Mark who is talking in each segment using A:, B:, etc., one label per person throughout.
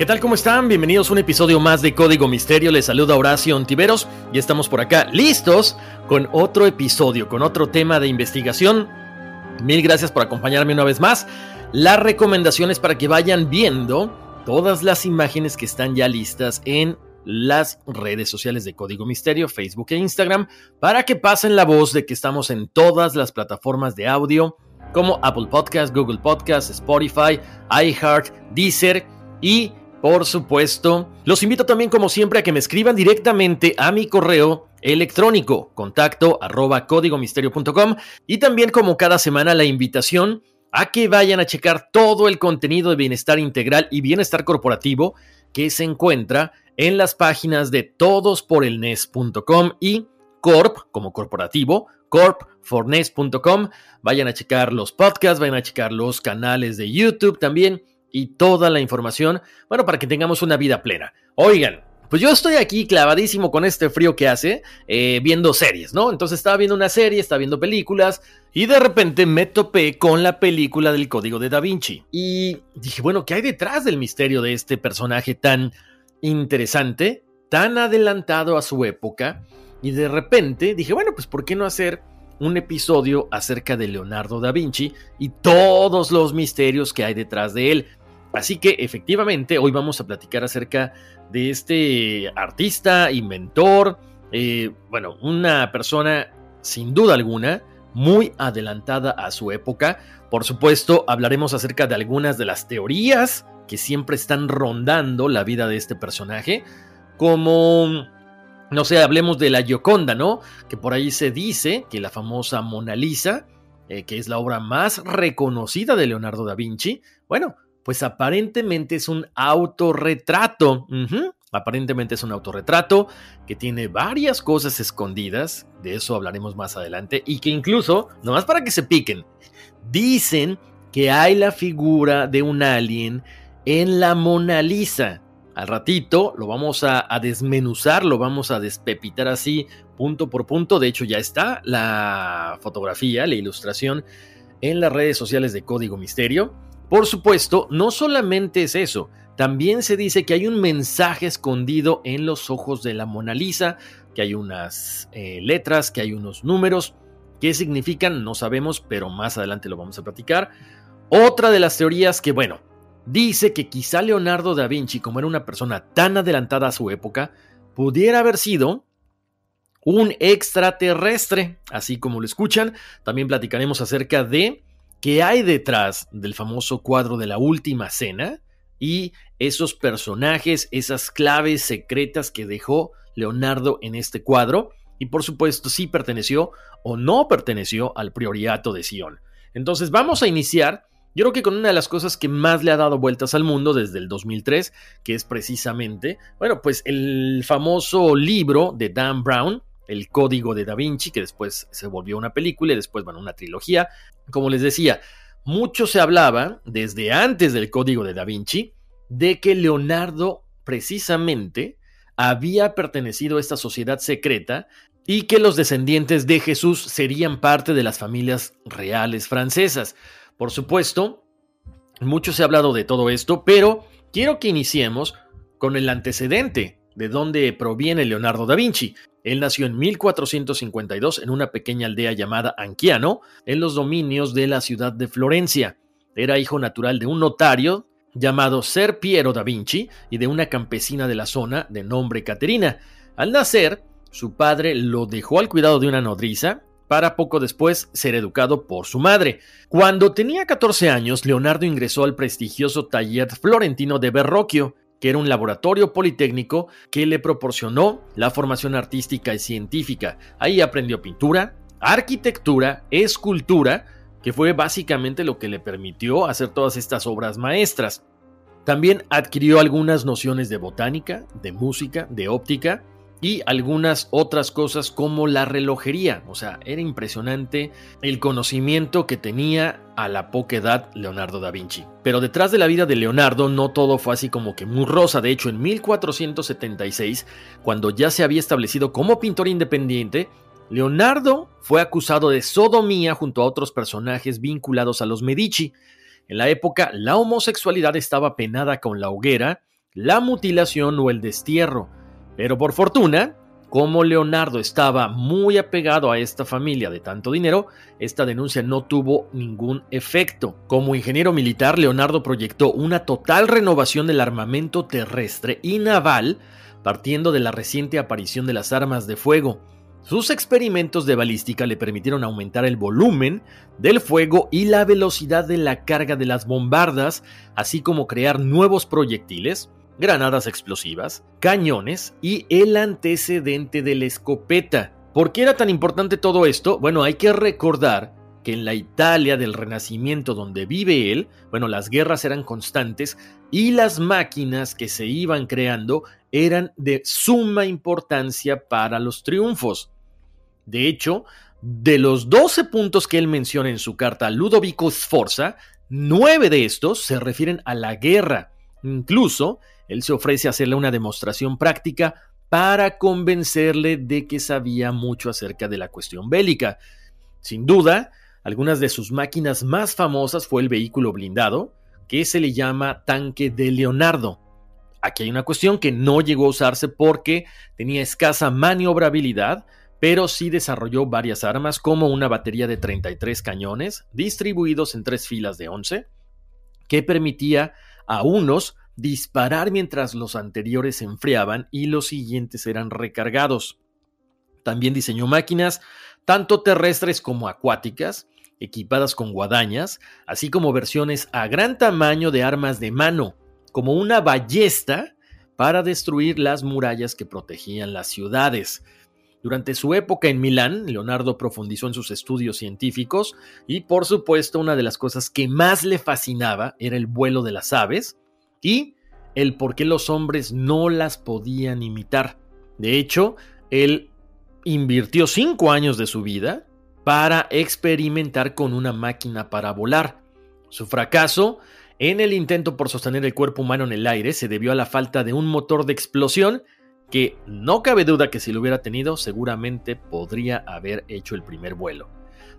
A: ¿Qué tal? ¿Cómo están? Bienvenidos a un episodio más de Código Misterio. Les saluda Horacio Ontiveros y estamos por acá listos con otro episodio, con otro tema de investigación. Mil gracias por acompañarme una vez más. Las recomendaciones para que vayan viendo todas las imágenes que están ya listas en las redes sociales de Código Misterio, Facebook e Instagram, para que pasen la voz de que estamos en todas las plataformas de audio como Apple Podcast, Google Podcast, Spotify, iHeart, Deezer y por supuesto, los invito también como siempre a que me escriban directamente a mi correo electrónico contacto arroba códigomisterio.com y también como cada semana la invitación a que vayan a checar todo el contenido de bienestar integral y bienestar corporativo que se encuentra en las páginas de todosporelnes.com y corp como corporativo corpfornes.com vayan a checar los podcasts vayan a checar los canales de YouTube también y toda la información, bueno, para que tengamos una vida plena. Oigan, pues yo estoy aquí clavadísimo con este frío que hace, eh, viendo series, ¿no? Entonces estaba viendo una serie, estaba viendo películas, y de repente me topé con la película del Código de Da Vinci. Y dije, bueno, ¿qué hay detrás del misterio de este personaje tan interesante, tan adelantado a su época? Y de repente dije, bueno, pues ¿por qué no hacer un episodio acerca de Leonardo da Vinci y todos los misterios que hay detrás de él? Así que efectivamente hoy vamos a platicar acerca de este artista, inventor, eh, bueno, una persona sin duda alguna muy adelantada a su época. Por supuesto, hablaremos acerca de algunas de las teorías que siempre están rondando la vida de este personaje, como, no sé, hablemos de la Gioconda, ¿no? Que por ahí se dice que la famosa Mona Lisa, eh, que es la obra más reconocida de Leonardo da Vinci, bueno, pues aparentemente es un autorretrato. Aparentemente es un autorretrato que tiene varias cosas escondidas, de eso hablaremos más adelante, y que incluso, nomás para que se piquen, dicen que hay la figura de un alien en la Mona Lisa. Al ratito lo vamos a, a, desmenuzar, lo vamos a despepitar así punto por punto. De hecho ya está la fotografía, la ilustración en las redes sociales de Código Misterio. Por supuesto, no solamente es eso, también se dice que hay un mensaje escondido en los ojos de la Mona Lisa, que hay unas eh, letras, que hay unos números. ¿Qué significan? No sabemos, pero más adelante lo vamos a platicar. Otra de las teorías que, bueno, dice que quizá Leonardo da Vinci, como era una persona tan adelantada a su época, pudiera haber sido un extraterrestre, así como lo escuchan. También platicaremos acerca de qué hay detrás del famoso cuadro de la última cena y esos personajes, esas claves secretas que dejó Leonardo en este cuadro y por supuesto si perteneció o no perteneció al prioriato de Sion. Entonces vamos a iniciar yo creo que con una de las cosas que más le ha dado vueltas al mundo desde el 2003, que es precisamente, bueno, pues el famoso libro de Dan Brown, El Código de Da Vinci, que después se volvió una película y después, bueno, una trilogía. Como les decía, mucho se hablaba, desde antes del Código de Da Vinci, de que Leonardo precisamente había pertenecido a esta sociedad secreta y que los descendientes de Jesús serían parte de las familias reales francesas. Por supuesto, mucho se ha hablado de todo esto, pero quiero que iniciemos con el antecedente de dónde proviene Leonardo da Vinci. Él nació en 1452 en una pequeña aldea llamada Anchiano, en los dominios de la ciudad de Florencia. Era hijo natural de un notario llamado Ser Piero da Vinci y de una campesina de la zona de nombre Caterina. Al nacer, su padre lo dejó al cuidado de una nodriza para poco después ser educado por su madre. Cuando tenía 14 años, Leonardo ingresó al prestigioso taller florentino de Verrocchio, que era un laboratorio politécnico que le proporcionó la formación artística y científica. Ahí aprendió pintura, arquitectura, escultura, que fue básicamente lo que le permitió hacer todas estas obras maestras. También adquirió algunas nociones de botánica, de música, de óptica y algunas otras cosas como la relojería. O sea, era impresionante el conocimiento que tenía a la poca edad Leonardo da Vinci. Pero detrás de la vida de Leonardo no todo fue así como que muy rosa. De hecho, en 1476, cuando ya se había establecido como pintor independiente, Leonardo fue acusado de sodomía junto a otros personajes vinculados a los Medici. En la época, la homosexualidad estaba penada con la hoguera, la mutilación o el destierro. Pero por fortuna, como Leonardo estaba muy apegado a esta familia de tanto dinero, esta denuncia no tuvo ningún efecto. Como ingeniero militar, Leonardo proyectó una total renovación del armamento terrestre y naval, partiendo de la reciente aparición de las armas de fuego. Sus experimentos de balística le permitieron aumentar el volumen del fuego y la velocidad de la carga de las bombardas, así como crear nuevos proyectiles, granadas explosivas, cañones y el antecedente de la escopeta. ¿Por qué era tan importante todo esto? Bueno, hay que recordar que en la Italia del Renacimiento donde vive él, bueno, las guerras eran constantes y las máquinas que se iban creando eran de suma importancia para los triunfos. De hecho, de los 12 puntos que él menciona en su carta Ludovico Sforza, nueve de estos se refieren a la guerra. Incluso, él se ofrece a hacerle una demostración práctica para convencerle de que sabía mucho acerca de la cuestión bélica. Sin duda, algunas de sus máquinas más famosas fue el vehículo blindado, que se le llama tanque de Leonardo. Aquí hay una cuestión que no llegó a usarse porque tenía escasa maniobrabilidad, pero sí desarrolló varias armas como una batería de 33 cañones distribuidos en tres filas de 11, que permitía a unos disparar mientras los anteriores se enfriaban y los siguientes eran recargados. También diseñó máquinas tanto terrestres como acuáticas, equipadas con guadañas, así como versiones a gran tamaño de armas de mano, como una ballesta para destruir las murallas que protegían las ciudades. Durante su época en Milán, Leonardo profundizó en sus estudios científicos y por supuesto una de las cosas que más le fascinaba era el vuelo de las aves, y el por qué los hombres no las podían imitar. De hecho, él invirtió cinco años de su vida para experimentar con una máquina para volar. Su fracaso en el intento por sostener el cuerpo humano en el aire se debió a la falta de un motor de explosión que no cabe duda que si lo hubiera tenido seguramente podría haber hecho el primer vuelo.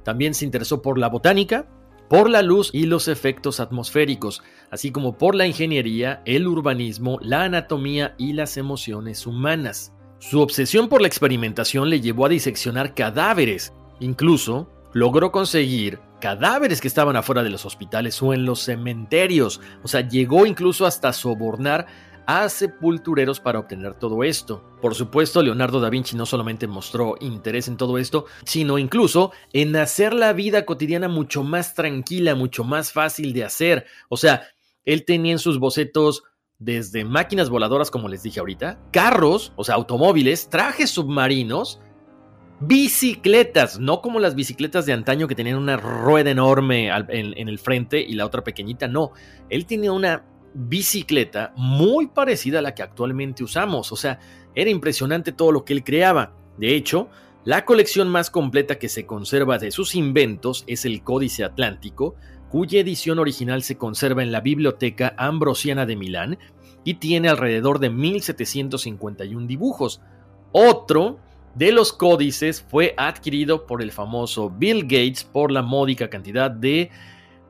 A: También se interesó por la botánica, por la luz y los efectos atmosféricos, así como por la ingeniería, el urbanismo, la anatomía y las emociones humanas. Su obsesión por la experimentación le llevó a diseccionar cadáveres. Incluso logró conseguir cadáveres que estaban afuera de los hospitales o en los cementerios. O sea, llegó incluso hasta sobornar a sepultureros para obtener todo esto. Por supuesto, Leonardo da Vinci no solamente mostró interés en todo esto, sino incluso en hacer la vida cotidiana mucho más tranquila, mucho más fácil de hacer. O sea, él tenía en sus bocetos desde máquinas voladoras, como les dije ahorita, carros, o sea, automóviles, trajes submarinos, bicicletas, no como las bicicletas de antaño que tenían una rueda enorme en, en el frente y la otra pequeñita, no, él tenía una bicicleta muy parecida a la que actualmente usamos. O sea, era impresionante todo lo que él creaba. De hecho, la colección más completa que se conserva de sus inventos es el Códice Atlántico, cuya edición original se conserva en la Biblioteca Ambrosiana de Milán y tiene alrededor de 1751 dibujos. Otro de los códices fue adquirido por el famoso Bill Gates por la módica cantidad de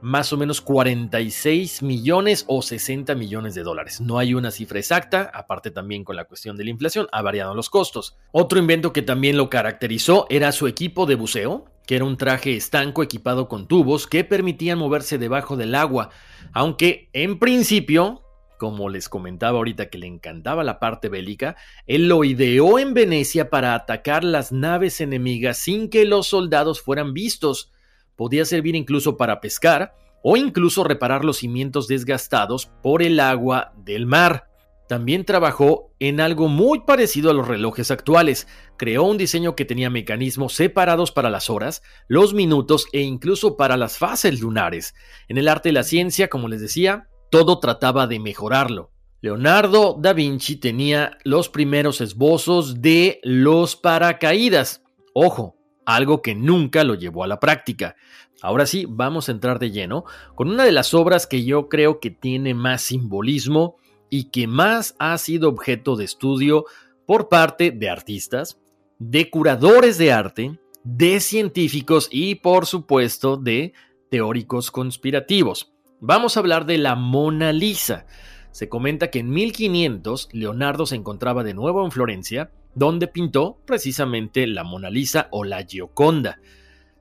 A: más o menos 46 millones o 60 millones de dólares. No hay una cifra exacta, aparte también con la cuestión de la inflación, ha variado los costos. Otro invento que también lo caracterizó era su equipo de buceo, que era un traje estanco equipado con tubos que permitían moverse debajo del agua, aunque en principio como les comentaba ahorita que le encantaba la parte bélica, él lo ideó en Venecia para atacar las naves enemigas sin que los soldados fueran vistos. Podía servir incluso para pescar o incluso reparar los cimientos desgastados por el agua del mar. También trabajó en algo muy parecido a los relojes actuales. Creó un diseño que tenía mecanismos separados para las horas, los minutos e incluso para las fases lunares. En el arte de la ciencia, como les decía, todo trataba de mejorarlo. Leonardo da Vinci tenía los primeros esbozos de los paracaídas. Ojo, algo que nunca lo llevó a la práctica. Ahora sí, vamos a entrar de lleno con una de las obras que yo creo que tiene más simbolismo y que más ha sido objeto de estudio por parte de artistas, de curadores de arte, de científicos y por supuesto de teóricos conspirativos. Vamos a hablar de la Mona Lisa. Se comenta que en 1500 Leonardo se encontraba de nuevo en Florencia, donde pintó precisamente la Mona Lisa o la Gioconda.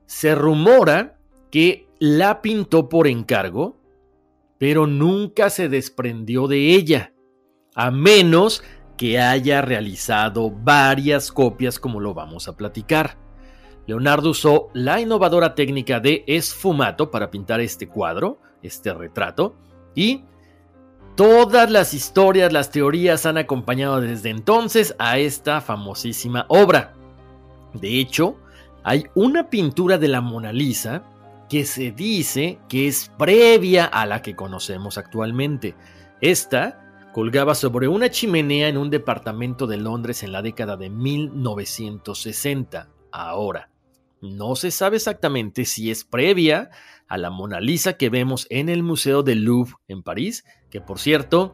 A: Se rumora que la pintó por encargo, pero nunca se desprendió de ella, a menos que haya realizado varias copias como lo vamos a platicar. Leonardo usó la innovadora técnica de esfumato para pintar este cuadro, este retrato, y todas las historias, las teorías han acompañado desde entonces a esta famosísima obra. De hecho, hay una pintura de la Mona Lisa que se dice que es previa a la que conocemos actualmente. Esta colgaba sobre una chimenea en un departamento de Londres en la década de 1960. Ahora, no se sabe exactamente si es previa a la Mona Lisa que vemos en el Museo del Louvre en París, que por cierto,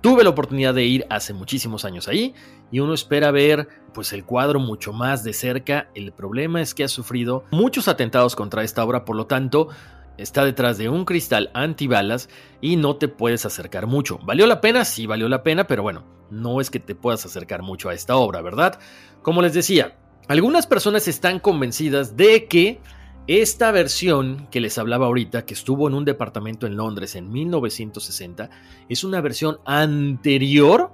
A: tuve la oportunidad de ir hace muchísimos años ahí y uno espera ver pues el cuadro mucho más de cerca. El problema es que ha sufrido muchos atentados contra esta obra, por lo tanto, está detrás de un cristal antibalas y no te puedes acercar mucho. ¿Valió la pena? Sí, valió la pena, pero bueno, no es que te puedas acercar mucho a esta obra, ¿verdad? Como les decía, algunas personas están convencidas de que esta versión que les hablaba ahorita, que estuvo en un departamento en Londres en 1960, es una versión anterior,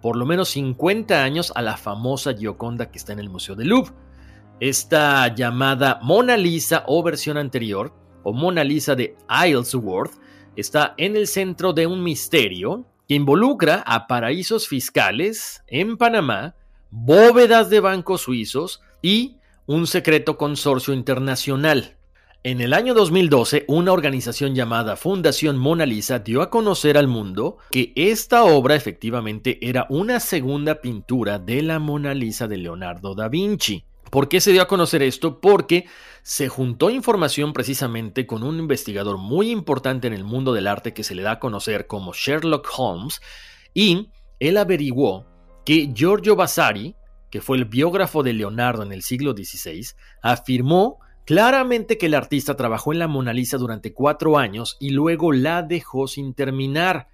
A: por lo menos 50 años, a la famosa Gioconda que está en el Museo del Louvre. Esta llamada Mona Lisa o versión anterior, o Mona Lisa de Isleworth, está en el centro de un misterio que involucra a paraísos fiscales en Panamá, bóvedas de bancos suizos y un secreto consorcio internacional. En el año 2012, una organización llamada Fundación Mona Lisa dio a conocer al mundo que esta obra efectivamente era una segunda pintura de la Mona Lisa de Leonardo da Vinci. ¿Por qué se dio a conocer esto? Porque se juntó información precisamente con un investigador muy importante en el mundo del arte que se le da a conocer como Sherlock Holmes y él averiguó que Giorgio Vasari, que fue el biógrafo de Leonardo en el siglo XVI, afirmó claramente que el artista trabajó en la Mona Lisa durante cuatro años y luego la dejó sin terminar.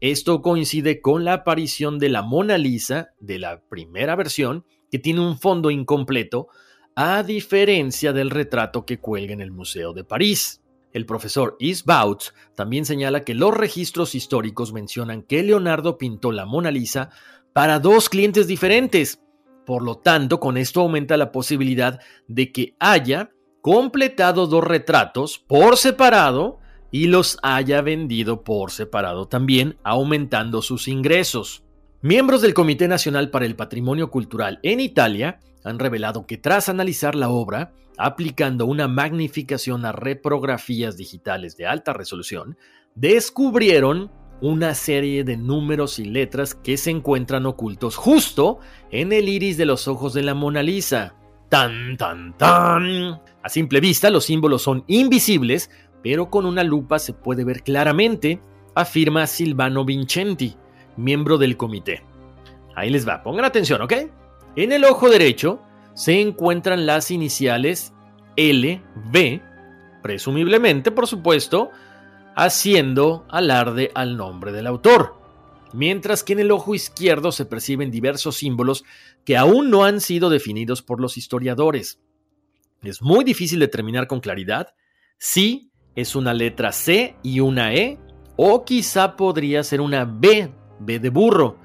A: Esto coincide con la aparición de la Mona Lisa de la primera versión, que tiene un fondo incompleto, a diferencia del retrato que cuelga en el Museo de París. El profesor Isbautz también señala que los registros históricos mencionan que Leonardo pintó la Mona Lisa para dos clientes diferentes, por lo tanto, con esto aumenta la posibilidad de que haya completado dos retratos por separado y los haya vendido por separado también, aumentando sus ingresos. Miembros del Comité Nacional para el Patrimonio Cultural en Italia han revelado que tras analizar la obra, aplicando una magnificación a reprografías digitales de alta resolución, descubrieron una serie de números y letras que se encuentran ocultos justo en el iris de los ojos de la Mona Lisa. Tan, tan, tan. A simple vista, los símbolos son invisibles, pero con una lupa se puede ver claramente, afirma Silvano Vincenti, miembro del comité. Ahí les va, pongan atención, ¿ok? En el ojo derecho se encuentran las iniciales L, B, presumiblemente, por supuesto, haciendo alarde al nombre del autor, mientras que en el ojo izquierdo se perciben diversos símbolos que aún no han sido definidos por los historiadores. Es muy difícil determinar con claridad si es una letra C y una E, o quizá podría ser una B, B de burro.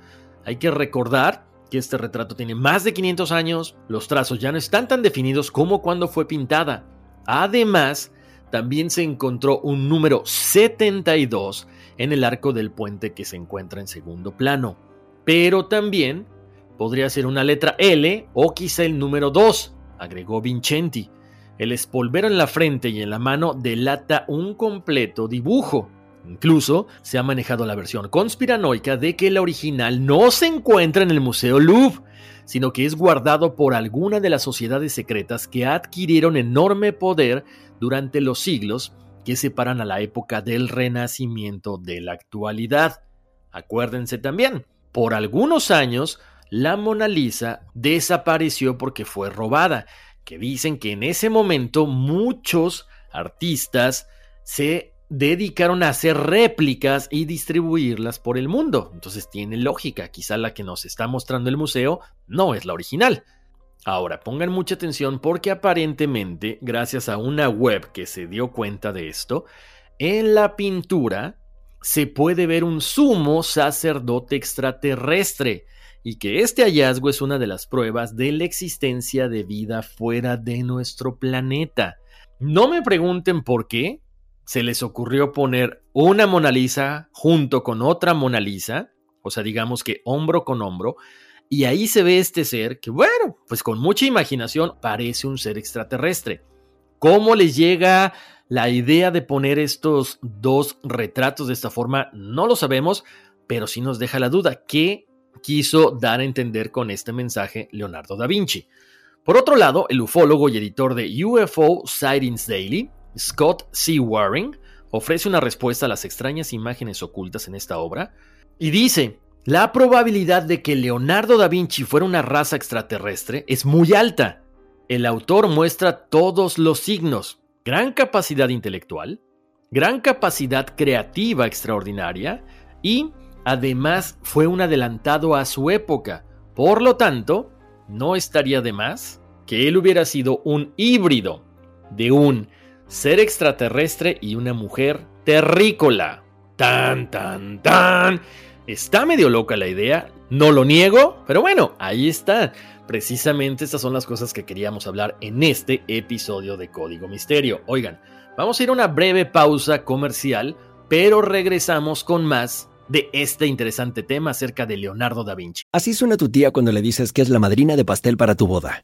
A: Hay que recordar que este retrato tiene más de 500 años, los trazos ya no están tan definidos como cuando fue pintada. Además, también se encontró un número 72 en el arco del puente que se encuentra en segundo plano. Pero también podría ser una letra L o quizá el número 2, agregó Vincenti. El espolvero en la frente y en la mano delata un completo dibujo. Incluso se ha manejado la versión conspiranoica de que el original no se encuentra en el Museo Louvre, sino que es guardado por alguna de las sociedades secretas que adquirieron enorme poder durante los siglos que separan a la época del Renacimiento de la actualidad. Acuérdense también, por algunos años, la Mona Lisa desapareció porque fue robada, que dicen que en ese momento muchos artistas se dedicaron a hacer réplicas y distribuirlas por el mundo. Entonces tiene lógica, quizá la que nos está mostrando el museo no es la original. Ahora, pongan mucha atención porque aparentemente, gracias a una web que se dio cuenta de esto, en la pintura se puede ver un sumo sacerdote extraterrestre y que este hallazgo es una de las pruebas de la existencia de vida fuera de nuestro planeta. No me pregunten por qué se les ocurrió poner una Mona Lisa junto con otra Mona Lisa, o sea, digamos que hombro con hombro, y ahí se ve este ser que, bueno, pues con mucha imaginación parece un ser extraterrestre. ¿Cómo les llega la idea de poner estos dos retratos de esta forma? No lo sabemos, pero sí nos deja la duda. ¿Qué quiso dar a entender con este mensaje Leonardo da Vinci? Por otro lado, el ufólogo y editor de UFO Sightings Daily, Scott C. Waring, ofrece una respuesta a las extrañas imágenes ocultas en esta obra y dice, la probabilidad de que Leonardo da Vinci fuera una raza extraterrestre es muy alta. El autor muestra todos los signos, gran capacidad intelectual, gran capacidad creativa extraordinaria y además fue un adelantado a su época. Por lo tanto, no estaría de más que él hubiera sido un híbrido de un ser extraterrestre y una mujer terrícola. Tan, tan, tan. Está medio loca la idea, no lo niego, pero bueno, ahí está. Precisamente estas son las cosas que queríamos hablar en este episodio de Código Misterio. Oigan, vamos a ir a una breve pausa comercial, pero regresamos con más de este interesante tema acerca de Leonardo da Vinci.
B: Así suena tu tía cuando le dices que es la madrina de pastel para tu boda.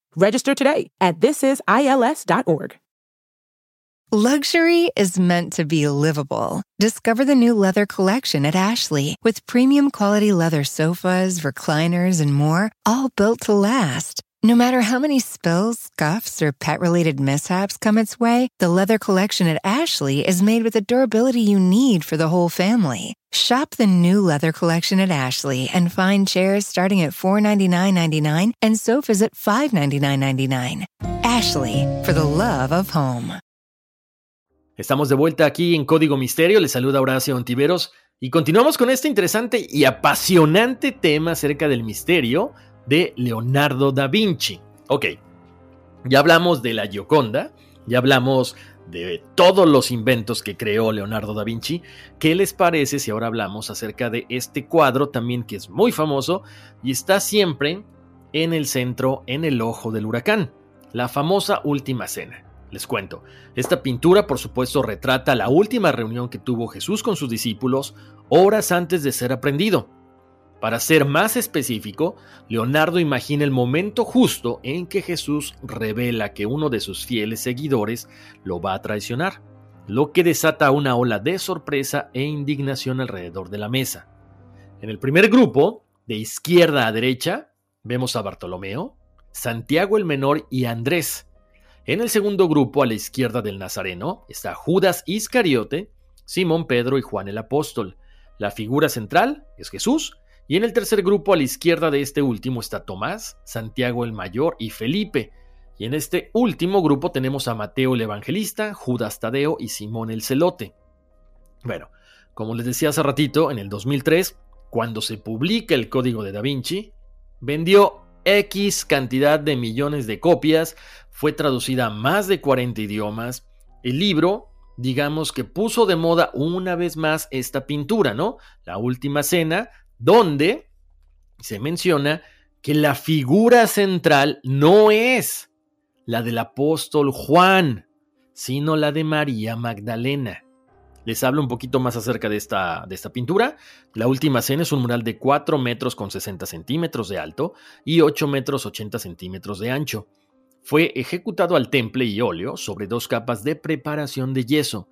C: Register today at thisisils.org.
D: Luxury is meant to be livable. Discover the new leather collection at Ashley with premium quality leather sofas, recliners, and more, all built to last. No matter how many spills, scuffs, or pet related mishaps come its way, the leather collection at Ashley is made with the durability you need for the whole family. Shop the new leather collection at Ashley and find chairs starting at $499.99 and sofas at $599.99. Ashley, for the love of home.
A: Estamos de vuelta aquí en Código Misterio. Les saluda Horacio Ontiveros y continuamos con este interesante y apasionante tema acerca del misterio de Leonardo da Vinci. Ok, ya hablamos de la Gioconda, ya hablamos de todos los inventos que creó Leonardo da Vinci. ¿Qué les parece si ahora hablamos acerca de este cuadro también que es muy famoso y está siempre en el centro, en el ojo del huracán? La famosa Última Cena. Les cuento, esta pintura por supuesto retrata la última reunión que tuvo Jesús con sus discípulos horas antes de ser aprendido. Para ser más específico, Leonardo imagina el momento justo en que Jesús revela que uno de sus fieles seguidores lo va a traicionar, lo que desata una ola de sorpresa e indignación alrededor de la mesa. En el primer grupo, de izquierda a derecha, vemos a Bartolomeo, Santiago el Menor y Andrés, en el segundo grupo, a la izquierda del Nazareno, está Judas Iscariote, Simón Pedro y Juan el Apóstol. La figura central es Jesús, y en el tercer grupo, a la izquierda de este último, está Tomás, Santiago el Mayor y Felipe. Y en este último grupo tenemos a Mateo el Evangelista, Judas Tadeo y Simón el Celote. Bueno, como les decía hace ratito, en el 2003, cuando se publica el Código de Da Vinci, vendió X cantidad de millones de copias, fue traducida a más de 40 idiomas. El libro, digamos que puso de moda una vez más esta pintura, ¿no? La última cena, donde se menciona que la figura central no es la del apóstol Juan, sino la de María Magdalena. Les hablo un poquito más acerca de esta, de esta pintura. La última cena es un mural de 4 metros con 60 centímetros de alto y 8 metros 80 centímetros de ancho. Fue ejecutado al temple y óleo sobre dos capas de preparación de yeso.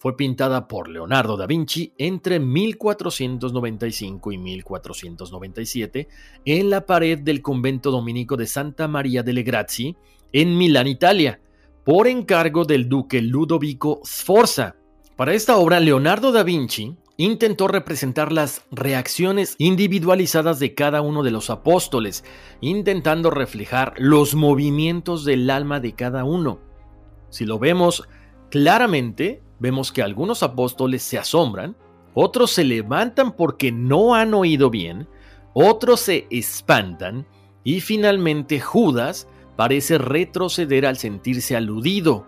A: Fue pintada por Leonardo da Vinci entre 1495 y 1497 en la pared del convento dominico de Santa María delle Grazie en Milán, Italia, por encargo del duque Ludovico Sforza para esta obra, Leonardo da Vinci intentó representar las reacciones individualizadas de cada uno de los apóstoles, intentando reflejar los movimientos del alma de cada uno. Si lo vemos claramente, vemos que algunos apóstoles se asombran, otros se levantan porque no han oído bien, otros se espantan y finalmente Judas parece retroceder al sentirse aludido.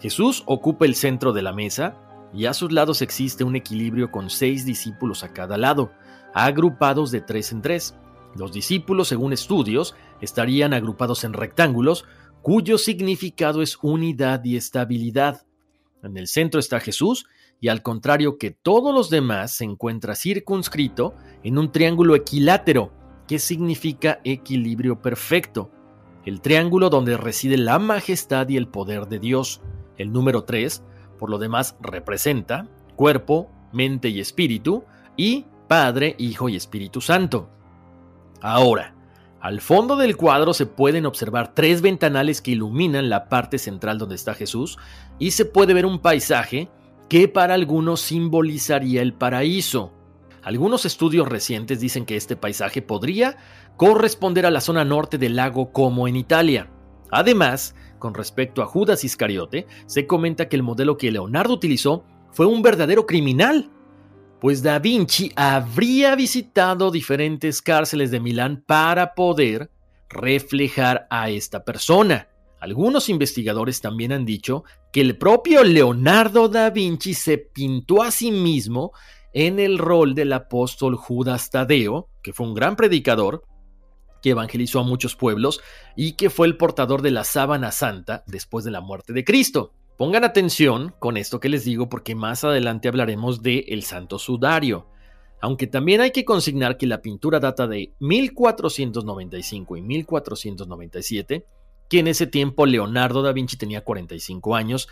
A: Jesús ocupa el centro de la mesa, y a sus lados existe un equilibrio con seis discípulos a cada lado, agrupados de tres en tres. Los discípulos, según estudios, estarían agrupados en rectángulos, cuyo significado es unidad y estabilidad. En el centro está Jesús, y al contrario que todos los demás, se encuentra circunscrito en un triángulo equilátero, que significa equilibrio perfecto, el triángulo donde reside la majestad y el poder de Dios. El número 3 por lo demás representa cuerpo, mente y espíritu, y Padre, Hijo y Espíritu Santo. Ahora, al fondo del cuadro se pueden observar tres ventanales que iluminan la parte central donde está Jesús y se puede ver un paisaje que para algunos simbolizaría el paraíso. Algunos estudios recientes dicen que este paisaje podría corresponder a la zona norte del lago Como en Italia. Además, con respecto a Judas Iscariote, se comenta que el modelo que Leonardo utilizó fue un verdadero criminal, pues Da Vinci habría visitado diferentes cárceles de Milán para poder reflejar a esta persona. Algunos investigadores también han dicho que el propio Leonardo da Vinci se pintó a sí mismo en el rol del apóstol Judas Tadeo, que fue un gran predicador, que evangelizó a muchos pueblos y que fue el portador de la sábana santa después de la muerte de Cristo. Pongan atención con esto que les digo porque más adelante hablaremos de el Santo Sudario. Aunque también hay que consignar que la pintura data de 1495 y 1497, que en ese tiempo Leonardo da Vinci tenía 45 años,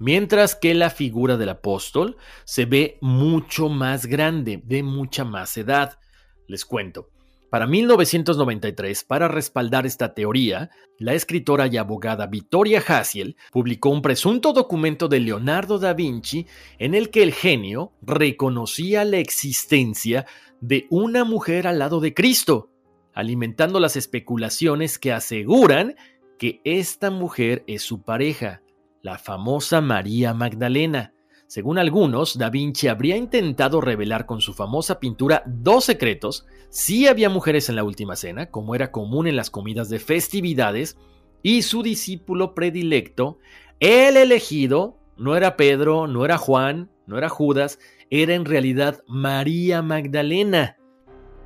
A: mientras que la figura del apóstol se ve mucho más grande, de mucha más edad. Les cuento. Para 1993, para respaldar esta teoría, la escritora y abogada Vittoria Hassiel publicó un presunto documento de Leonardo da Vinci en el que el genio reconocía la existencia de una mujer al lado de Cristo, alimentando las especulaciones que aseguran que esta mujer es su pareja, la famosa María Magdalena. Según algunos, Da Vinci habría intentado revelar con su famosa pintura dos secretos. Si había mujeres en la última cena, como era común en las comidas de festividades, y su discípulo predilecto, el elegido, no era Pedro, no era Juan, no era Judas, era en realidad María Magdalena.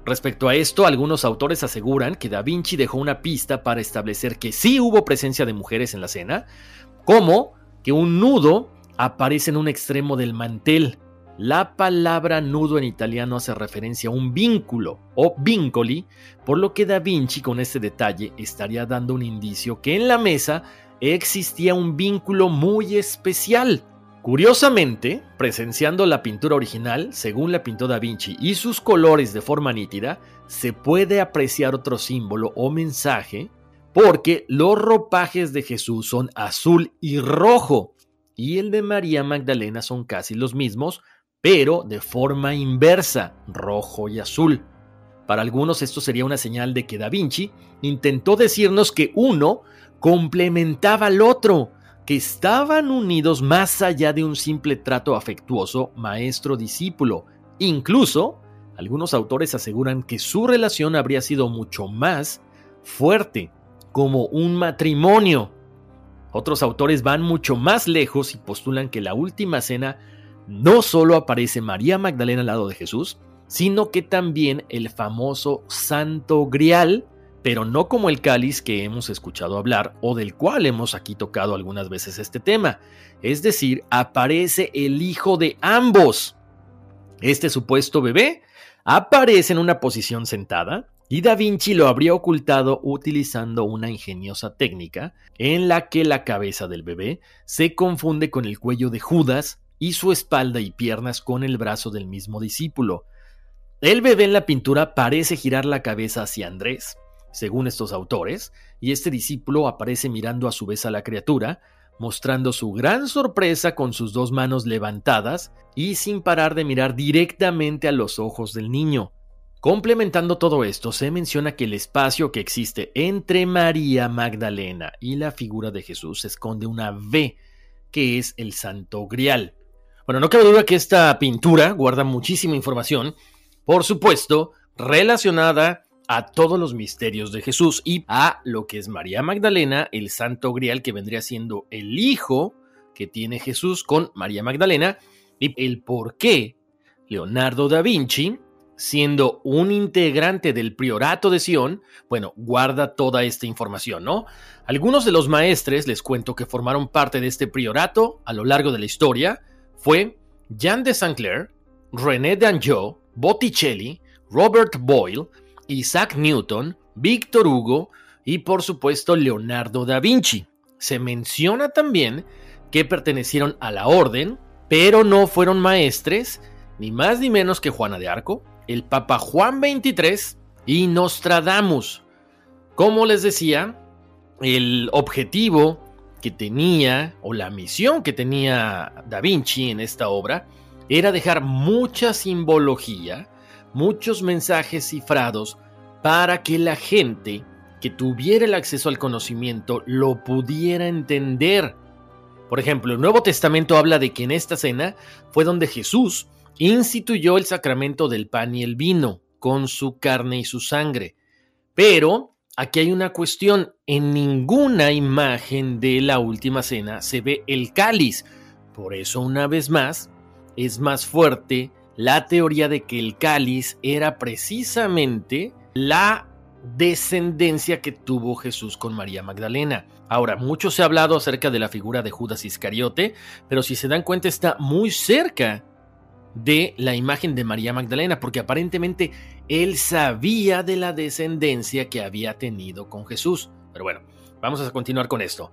A: Respecto a esto, algunos autores aseguran que Da Vinci dejó una pista para establecer que sí hubo presencia de mujeres en la cena, como que un nudo aparece en un extremo del mantel. La palabra nudo en italiano hace referencia a un vínculo o vincoli, por lo que Da Vinci con este detalle estaría dando un indicio que en la mesa existía un vínculo muy especial. Curiosamente, presenciando la pintura original, según la pintó Da Vinci, y sus colores de forma nítida, se puede apreciar otro símbolo o mensaje, porque los ropajes de Jesús son azul y rojo, y el de María Magdalena son casi los mismos, pero de forma inversa, rojo y azul. Para algunos esto sería una señal de que Da Vinci intentó decirnos que uno complementaba al otro, que estaban unidos más allá de un simple trato afectuoso maestro-discípulo. Incluso, algunos autores aseguran que su relación habría sido mucho más fuerte, como un matrimonio, otros autores van mucho más lejos y postulan que la última cena no solo aparece María Magdalena al lado de Jesús, sino que también el famoso Santo Grial, pero no como el cáliz que hemos escuchado hablar o del cual hemos aquí tocado algunas veces este tema. Es decir, aparece el hijo de ambos. Este supuesto bebé aparece en una posición sentada, y Da Vinci lo habría ocultado utilizando una ingeniosa técnica en la que la cabeza del bebé se confunde con el cuello de Judas y su espalda y piernas con el brazo del mismo discípulo. El bebé en la pintura parece girar la cabeza hacia Andrés, según estos autores, y este discípulo aparece mirando a su vez a la criatura, mostrando su gran sorpresa con sus dos manos levantadas y sin parar de mirar directamente a los ojos del niño. Complementando todo esto, se menciona que el espacio que existe entre María Magdalena y la figura de Jesús esconde una V, que es el Santo Grial. Bueno, no cabe duda que esta pintura guarda muchísima información, por supuesto, relacionada a todos los misterios de Jesús y a lo que es María Magdalena, el Santo Grial que vendría siendo el hijo que tiene Jesús con María Magdalena y el por qué Leonardo da Vinci siendo un integrante del priorato de Sion, bueno, guarda toda esta información, ¿no? Algunos de los maestres, les cuento que formaron parte de este priorato a lo largo de la historia, fue Jean de Saint-Clair, René d'Anjou, Botticelli, Robert Boyle, Isaac Newton, Victor Hugo y por supuesto Leonardo da Vinci. Se menciona también que pertenecieron a la orden, pero no fueron maestres, ni más ni menos que Juana de Arco, el Papa Juan XXIII y Nostradamus. Como les decía, el objetivo que tenía o la misión que tenía Da Vinci en esta obra era dejar mucha simbología, muchos mensajes cifrados para que la gente que tuviera el acceso al conocimiento lo pudiera entender. Por ejemplo, el Nuevo Testamento habla de que en esta cena fue donde Jesús instituyó el sacramento del pan y el vino, con su carne y su sangre. Pero aquí hay una cuestión, en ninguna imagen de la última cena se ve el cáliz. Por eso, una vez más, es más fuerte la teoría de que el cáliz era precisamente la descendencia que tuvo Jesús con María Magdalena. Ahora, mucho se ha hablado acerca de la figura de Judas Iscariote, pero si se dan cuenta está muy cerca de la imagen de María Magdalena, porque aparentemente él sabía de la descendencia que había tenido con Jesús. Pero bueno, vamos a continuar con esto.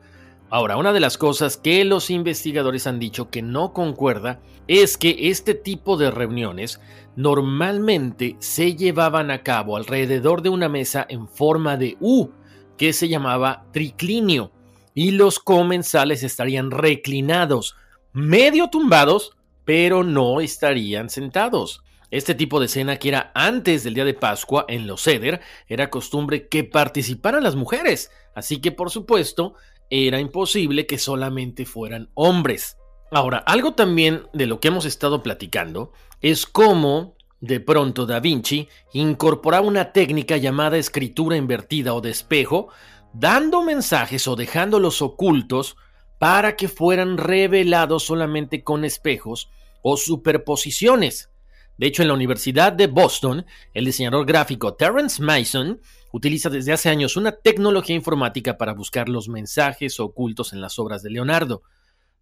A: Ahora, una de las cosas que los investigadores han dicho que no concuerda es que este tipo de reuniones normalmente se llevaban a cabo alrededor de una mesa en forma de U, que se llamaba triclinio, y los comensales estarían reclinados, medio tumbados, pero no estarían sentados. Este tipo de cena que era antes del día de Pascua en los Ceder era costumbre que participaran las mujeres, así que por supuesto era imposible que solamente fueran hombres. Ahora, algo también de lo que hemos estado platicando es cómo de pronto Da Vinci incorporaba una técnica llamada escritura invertida o de espejo, dando mensajes o dejándolos ocultos para que fueran revelados solamente con espejos o superposiciones. De hecho, en la Universidad de Boston, el diseñador gráfico Terence Mason utiliza desde hace años una tecnología informática para buscar los mensajes ocultos en las obras de Leonardo.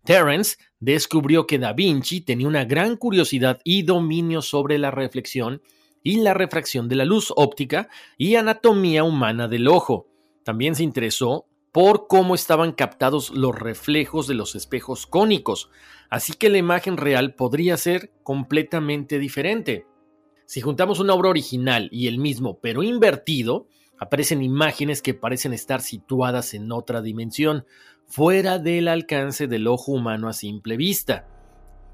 A: Terence descubrió que Da Vinci tenía una gran curiosidad y dominio sobre la reflexión y la refracción de la luz óptica y anatomía humana del ojo. También se interesó por cómo estaban captados los reflejos de los espejos cónicos, así que la imagen real podría ser completamente diferente. Si juntamos una obra original y el mismo, pero invertido, aparecen imágenes que parecen estar situadas en otra dimensión, fuera del alcance del ojo humano a simple vista.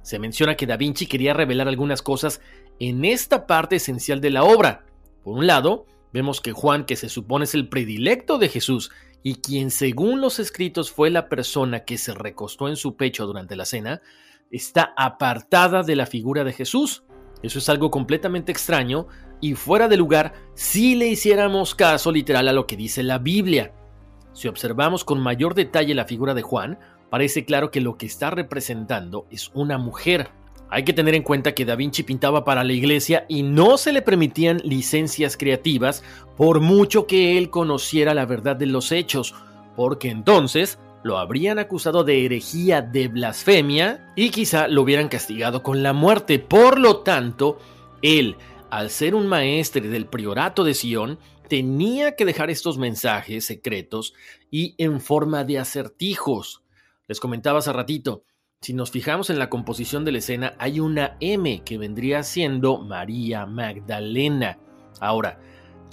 A: Se menciona que Da Vinci quería revelar algunas cosas en esta parte esencial de la obra. Por un lado, vemos que Juan, que se supone es el predilecto de Jesús y quien según los escritos fue la persona que se recostó en su pecho durante la cena, está apartada de la figura de Jesús. Eso es algo completamente extraño y fuera de lugar si le hiciéramos caso literal a lo que dice la Biblia. Si observamos con mayor detalle la figura de Juan, parece claro que lo que está representando es una mujer. Hay que tener en cuenta que Da Vinci pintaba para la iglesia y no se le permitían licencias creativas por mucho que él conociera la verdad de los hechos, porque entonces lo habrían acusado de herejía, de blasfemia y quizá lo hubieran castigado con la muerte. Por lo tanto, él, al ser un maestre del priorato de Sion, tenía que dejar estos mensajes secretos y en forma de acertijos. Les comentaba hace ratito, si nos fijamos en la composición de la escena, hay una M que vendría siendo María Magdalena. Ahora,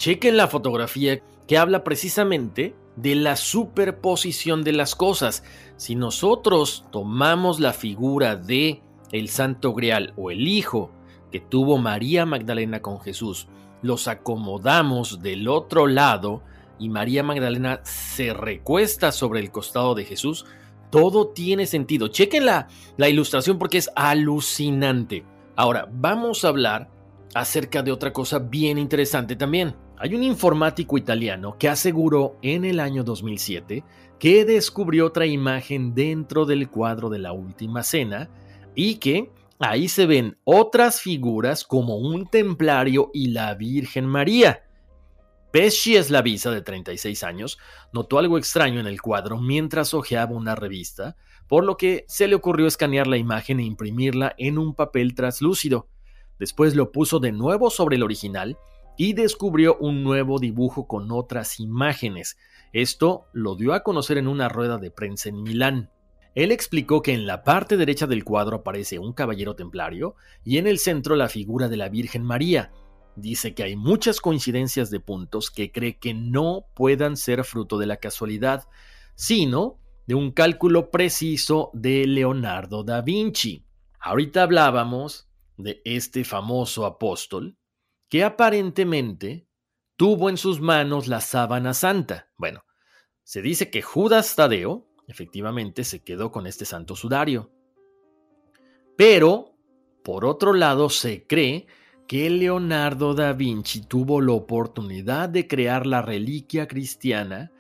A: chequen la fotografía que habla precisamente de la superposición de las cosas. Si nosotros tomamos la figura de el Santo Grial o el Hijo que tuvo María Magdalena con Jesús, los acomodamos del otro lado y María Magdalena se recuesta sobre el costado de Jesús, todo tiene sentido. Chequen la, la ilustración porque es alucinante. Ahora, vamos a hablar acerca de otra cosa bien interesante también. Hay un informático italiano que aseguró en el año 2007 que descubrió otra imagen dentro del cuadro de la Última Cena y que ahí se ven otras figuras como un templario y la Virgen María. Pesci Eslavisa, de 36 años, notó algo extraño en el cuadro mientras hojeaba una revista, por lo que se le ocurrió escanear la imagen e imprimirla en un papel translúcido. Después lo puso de nuevo sobre el original y descubrió un nuevo dibujo con otras imágenes. Esto lo dio a conocer en una rueda de prensa en Milán. Él explicó que en la parte derecha del cuadro aparece un caballero templario y en el centro la figura de la Virgen María, Dice que hay muchas coincidencias de puntos que cree que no puedan ser fruto de la casualidad, sino de un cálculo preciso de Leonardo da Vinci. Ahorita hablábamos de este famoso apóstol que aparentemente tuvo en sus manos la sábana santa. Bueno, se dice que Judas Tadeo efectivamente se quedó con este santo sudario. Pero, por otro lado, se cree que Leonardo da Vinci tuvo la oportunidad de crear la reliquia cristiana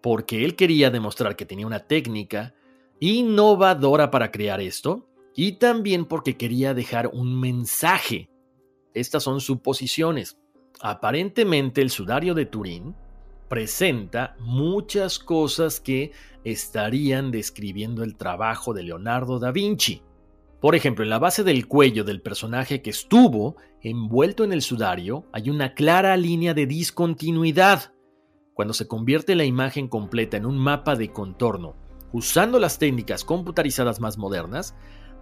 A: porque él quería demostrar que tenía una técnica innovadora para crear esto y también porque quería dejar un mensaje. Estas son suposiciones. Aparentemente el sudario de Turín presenta muchas cosas que estarían describiendo el trabajo de Leonardo da Vinci. Por ejemplo, en la base del cuello del personaje que estuvo envuelto en el sudario hay una clara línea de discontinuidad. Cuando se convierte la imagen completa en un mapa de contorno usando las técnicas computarizadas más modernas,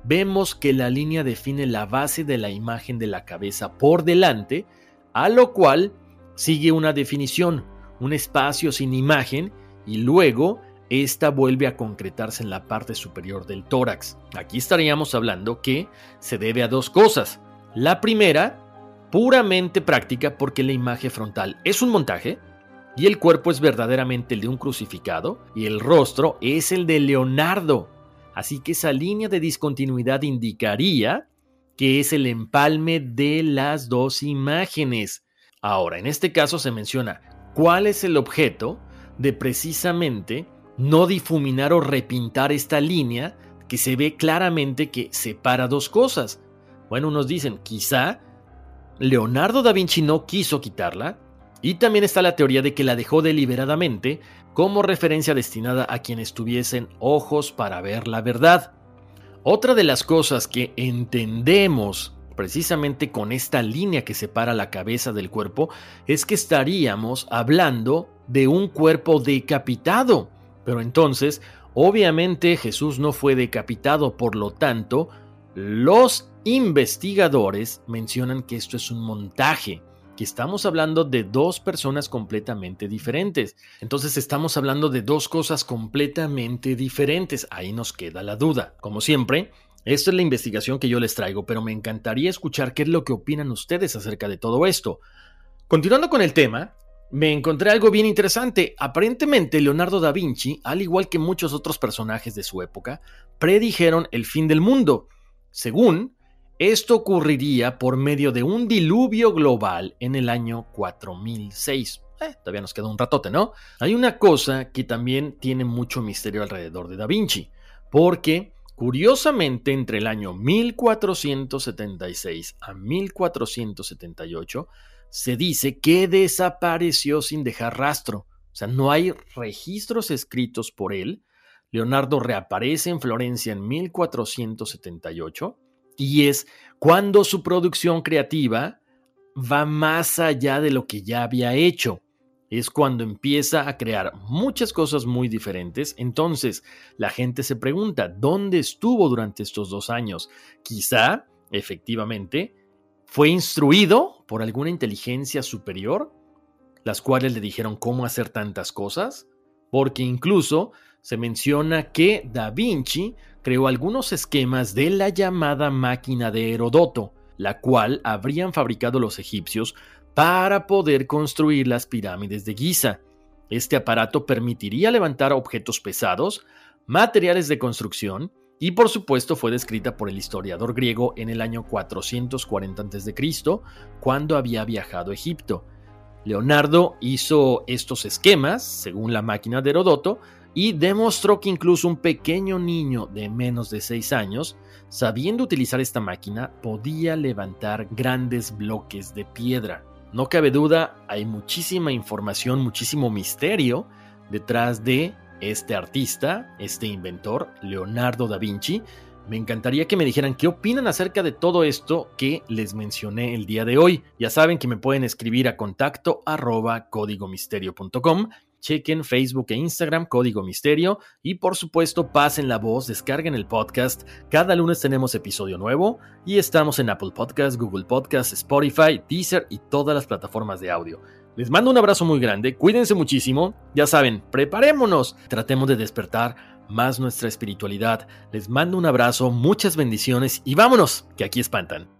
A: vemos que la línea define la base de la imagen de la cabeza por delante, a lo cual sigue una definición, un espacio sin imagen, y luego esta vuelve a concretarse en la parte superior del tórax. Aquí estaríamos hablando que se debe a dos cosas. La primera, puramente práctica porque la imagen frontal es un montaje y el cuerpo es verdaderamente el de un crucificado y el rostro es el de Leonardo. Así que esa línea de discontinuidad indicaría que es el empalme de las dos imágenes. Ahora, en este caso se menciona cuál es el objeto de precisamente no difuminar o repintar esta línea que se ve claramente que separa dos cosas. Bueno, unos dicen, quizá Leonardo da Vinci no quiso quitarla, y también está la teoría de que la dejó deliberadamente como referencia destinada a quienes tuviesen ojos para ver la verdad. Otra de las cosas que entendemos precisamente con esta línea que separa la cabeza del cuerpo es que estaríamos hablando de un cuerpo decapitado. Pero entonces, obviamente Jesús no fue decapitado, por lo tanto, los investigadores mencionan que esto es un montaje, estamos hablando de dos personas completamente diferentes. Entonces estamos hablando de dos cosas completamente diferentes. Ahí nos queda la duda. Como siempre, esta es la investigación que yo les traigo, pero me encantaría escuchar qué es lo que opinan ustedes acerca de todo esto. Continuando con el tema, me encontré algo bien interesante. Aparentemente, Leonardo da Vinci, al igual que muchos otros personajes de su época, predijeron el fin del mundo. Según, esto ocurriría por medio de un diluvio global en el año 4006. Eh, todavía nos queda un ratote, ¿no? Hay una cosa que también tiene mucho misterio alrededor de Da Vinci, porque curiosamente entre el año 1476 a 1478 se dice que desapareció sin dejar rastro. O sea, no hay registros escritos por él. Leonardo reaparece en Florencia en 1478 y es cuando su producción creativa va más allá de lo que ya había hecho. Es cuando empieza a crear muchas cosas muy diferentes. Entonces, la gente se pregunta, ¿dónde estuvo durante estos dos años? Quizá, efectivamente, fue instruido por alguna inteligencia superior, las cuales le dijeron cómo hacer tantas cosas, porque incluso se menciona que Da Vinci creó algunos esquemas de la llamada máquina de Herodoto, la cual habrían fabricado los egipcios para poder construir las pirámides de Giza. Este aparato permitiría levantar objetos pesados, materiales de construcción y por supuesto fue descrita por el historiador griego en el año 440 a.C., cuando había viajado a Egipto. Leonardo hizo estos esquemas, según la máquina de Herodoto, y demostró que incluso un pequeño niño de menos de 6 años, sabiendo utilizar esta máquina, podía levantar grandes bloques de piedra. No cabe duda, hay muchísima información, muchísimo misterio detrás de este artista, este inventor, Leonardo da Vinci. Me encantaría que me dijeran qué opinan acerca de todo esto que les mencioné el día de hoy. Ya saben que me pueden escribir a contacto códigomisterio.com. Chequen Facebook e Instagram Código Misterio y por supuesto pasen la voz, descarguen el podcast. Cada lunes tenemos episodio nuevo y estamos en Apple Podcast, Google Podcast, Spotify, Deezer y todas las plataformas de audio. Les mando un abrazo muy grande, cuídense muchísimo, ya saben, preparémonos, tratemos de despertar más nuestra espiritualidad. Les mando un abrazo, muchas bendiciones y vámonos, que aquí espantan.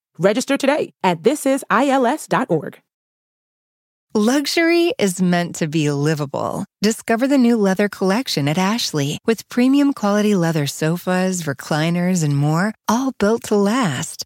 C: Register today at thisisils.org.
D: Luxury is meant to be livable. Discover the new leather collection at Ashley with premium quality leather sofas, recliners, and more, all built to last.